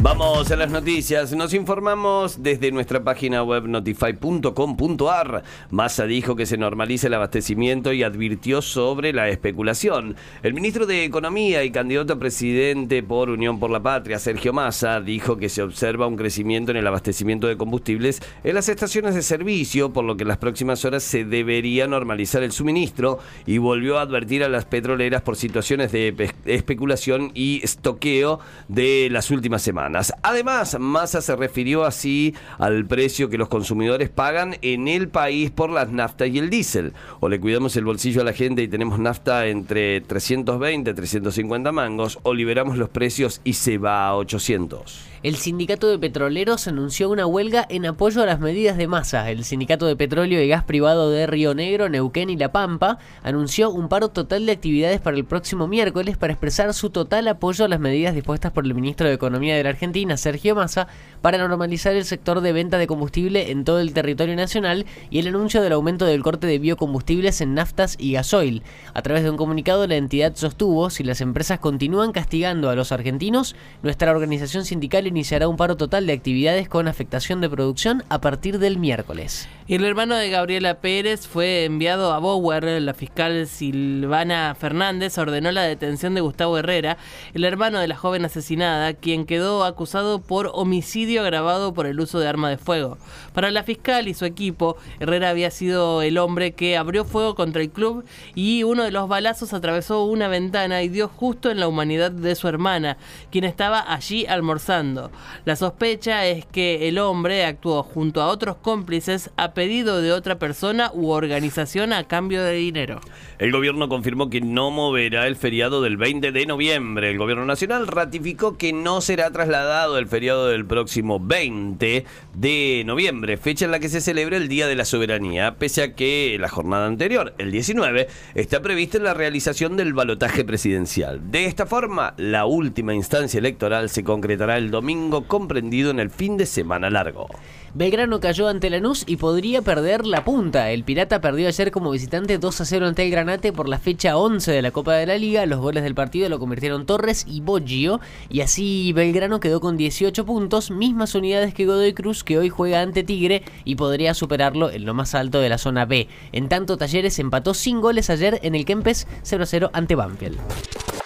Vamos a las noticias. Nos informamos desde nuestra página web notify.com.ar. Massa dijo que se normalice el abastecimiento y advirtió sobre la especulación. El ministro de Economía y candidato a presidente por Unión por la Patria, Sergio Massa, dijo que se observa un crecimiento en el abastecimiento de combustibles en las estaciones de servicio, por lo que en las próximas horas se debería normalizar el suministro y volvió a advertir a las petroleras por situaciones de especulación y estoqueo de las últimas semanas. Además, Massa se refirió así al precio que los consumidores pagan en el país por las naftas y el diésel. O le cuidamos el bolsillo a la gente y tenemos nafta entre 320 y 350 mangos, o liberamos los precios y se va a 800. El sindicato de petroleros anunció una huelga en apoyo a las medidas de masa. El sindicato de petróleo y gas privado de Río Negro, Neuquén y La Pampa anunció un paro total de actividades para el próximo miércoles para expresar su total apoyo a las medidas dispuestas por el ministro de Economía de la Argentina, Sergio Massa, para normalizar el sector de venta de combustible en todo el territorio nacional y el anuncio del aumento del corte de biocombustibles en naftas y gasoil. A través de un comunicado, la entidad sostuvo, si las empresas continúan castigando a los argentinos, nuestra organización sindical iniciará un paro total de actividades con afectación de producción a partir del miércoles. El hermano de Gabriela Pérez fue enviado a Bower. La fiscal Silvana Fernández ordenó la detención de Gustavo Herrera, el hermano de la joven asesinada, quien quedó acusado por homicidio agravado por el uso de arma de fuego. Para la fiscal y su equipo, Herrera había sido el hombre que abrió fuego contra el club y uno de los balazos atravesó una ventana y dio justo en la humanidad de su hermana, quien estaba allí almorzando. La sospecha es que el hombre actuó junto a otros cómplices a pedido de otra persona u organización a cambio de dinero. El gobierno confirmó que no moverá el feriado del 20 de noviembre. El gobierno nacional ratificó que no será trasladado el feriado del próximo 20 de noviembre, fecha en la que se celebra el Día de la Soberanía, pese a que la jornada anterior, el 19, está prevista la realización del balotaje presidencial. De esta forma, la última instancia electoral se concretará el domingo comprendido en el fin de semana largo. Belgrano cayó ante Lanús y podría perder la punta. El Pirata perdió ayer como visitante 2 a 0 ante el Granate por la fecha 11 de la Copa de la Liga. Los goles del partido lo convirtieron Torres y Boggio. Y así Belgrano quedó con 18 puntos, mismas unidades que Godoy Cruz, que hoy juega ante Tigre y podría superarlo en lo más alto de la zona B. En tanto, Talleres empató sin goles ayer en el Kempes 0 a 0 ante Banfield.